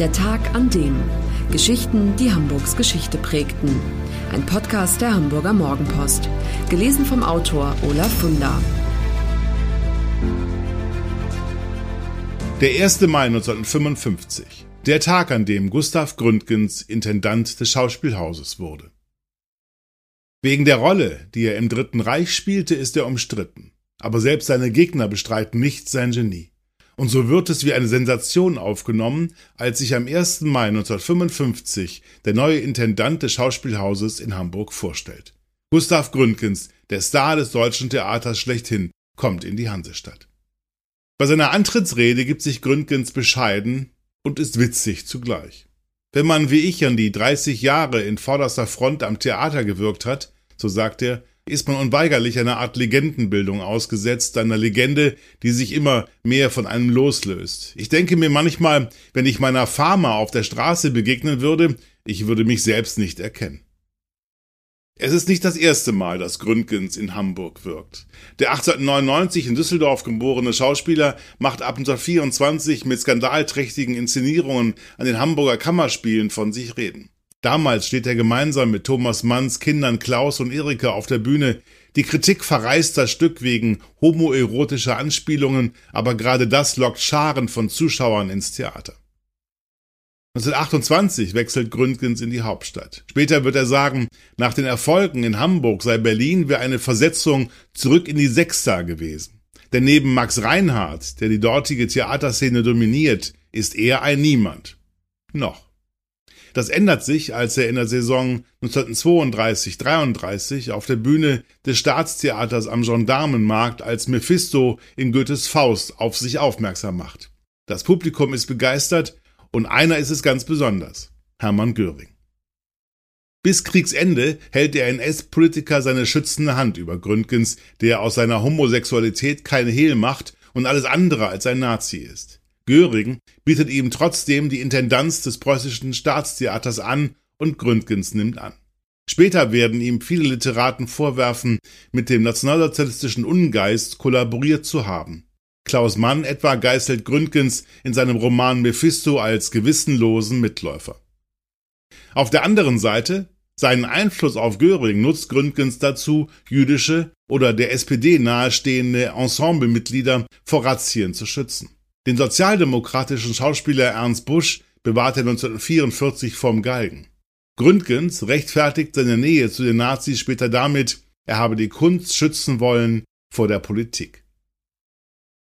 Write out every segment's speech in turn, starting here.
Der Tag an dem. Geschichten, die Hamburgs Geschichte prägten. Ein Podcast der Hamburger Morgenpost. Gelesen vom Autor Olaf Funder. Der 1. Mai 1955. Der Tag, an dem Gustav Gründgens Intendant des Schauspielhauses wurde. Wegen der Rolle, die er im Dritten Reich spielte, ist er umstritten. Aber selbst seine Gegner bestreiten nicht sein Genie. Und so wird es wie eine Sensation aufgenommen, als sich am 1. Mai 1955 der neue Intendant des Schauspielhauses in Hamburg vorstellt. Gustav Gründgens, der Star des deutschen Theaters schlechthin, kommt in die Hansestadt. Bei seiner Antrittsrede gibt sich Gründgens bescheiden und ist witzig zugleich. Wenn man wie ich an die 30 Jahre in vorderster Front am Theater gewirkt hat, so sagt er, ist man unweigerlich einer Art Legendenbildung ausgesetzt, einer Legende, die sich immer mehr von einem loslöst. Ich denke mir manchmal, wenn ich meiner Farmer auf der Straße begegnen würde, ich würde mich selbst nicht erkennen. Es ist nicht das erste Mal, dass Gründgens in Hamburg wirkt. Der 1899 in Düsseldorf geborene Schauspieler macht ab 1924 mit skandalträchtigen Inszenierungen an den Hamburger Kammerspielen von sich reden. Damals steht er gemeinsam mit Thomas Manns Kindern Klaus und Erika auf der Bühne. Die Kritik verreist das Stück wegen homoerotischer Anspielungen, aber gerade das lockt Scharen von Zuschauern ins Theater. 1928 wechselt Gründgens in die Hauptstadt. Später wird er sagen, nach den Erfolgen in Hamburg sei Berlin wie eine Versetzung zurück in die Sechster gewesen. Denn neben Max Reinhardt, der die dortige Theaterszene dominiert, ist er ein Niemand. Noch. Das ändert sich, als er in der Saison 1932-33 auf der Bühne des Staatstheaters am Gendarmenmarkt als Mephisto in Goethes Faust auf sich aufmerksam macht. Das Publikum ist begeistert und einer ist es ganz besonders. Hermann Göring. Bis Kriegsende hält der NS-Politiker seine schützende Hand über Gründgens, der aus seiner Homosexualität keine Hehl macht und alles andere als ein Nazi ist. Göring bietet ihm trotzdem die Intendanz des preußischen Staatstheaters an und Gründgens nimmt an. Später werden ihm viele Literaten vorwerfen, mit dem nationalsozialistischen Ungeist kollaboriert zu haben. Klaus Mann etwa geißelt Gründgens in seinem Roman Mephisto als gewissenlosen Mitläufer. Auf der anderen Seite, seinen Einfluss auf Göring nutzt Gründgens dazu, jüdische oder der SPD nahestehende Ensemblemitglieder vor Razzien zu schützen. Den sozialdemokratischen Schauspieler Ernst Busch bewahrte er 1944 vom Galgen. Gründgens rechtfertigt seine Nähe zu den Nazis später damit, er habe die Kunst schützen wollen vor der Politik.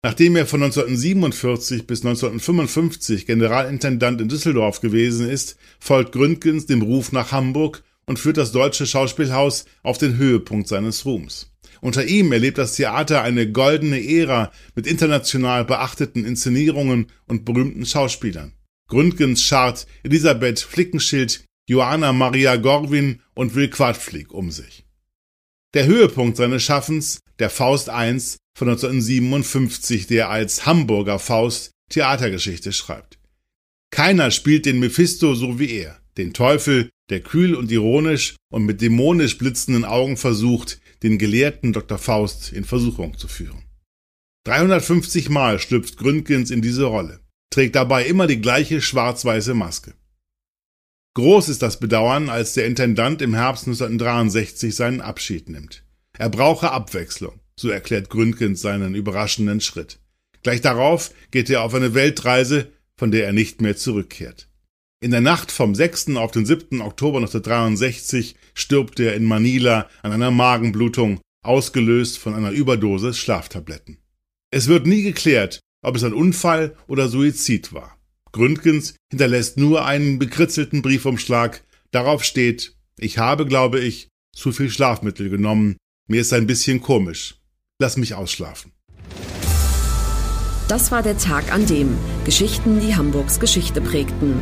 Nachdem er von 1947 bis 1955 Generalintendant in Düsseldorf gewesen ist, folgt Gründgens dem Ruf nach Hamburg und führt das deutsche Schauspielhaus auf den Höhepunkt seines Ruhms. Unter ihm erlebt das Theater eine goldene Ära mit international beachteten Inszenierungen und berühmten Schauspielern. Gründgens schart Elisabeth Flickenschild, Johanna Maria Gorwin und Will Quadflieg um sich. Der Höhepunkt seines Schaffens, der Faust I von 1957, der als Hamburger Faust Theatergeschichte schreibt. Keiner spielt den Mephisto so wie er, den Teufel, der kühl und ironisch und mit dämonisch blitzenden Augen versucht, den gelehrten Dr. Faust in Versuchung zu führen. 350 Mal schlüpft Gründgens in diese Rolle, trägt dabei immer die gleiche schwarz-weiße Maske. Groß ist das Bedauern, als der Intendant im Herbst 1963 seinen Abschied nimmt. Er brauche Abwechslung, so erklärt Gründgens seinen überraschenden Schritt. Gleich darauf geht er auf eine Weltreise, von der er nicht mehr zurückkehrt. In der Nacht vom 6. auf den 7. Oktober 1963 stirbt er in Manila an einer Magenblutung, ausgelöst von einer Überdosis Schlaftabletten. Es wird nie geklärt, ob es ein Unfall oder Suizid war. Gründgens hinterlässt nur einen bekritzelten Briefumschlag. Darauf steht, ich habe, glaube ich, zu viel Schlafmittel genommen. Mir ist ein bisschen komisch. Lass mich ausschlafen. Das war der Tag an dem Geschichten, die Hamburgs Geschichte prägten.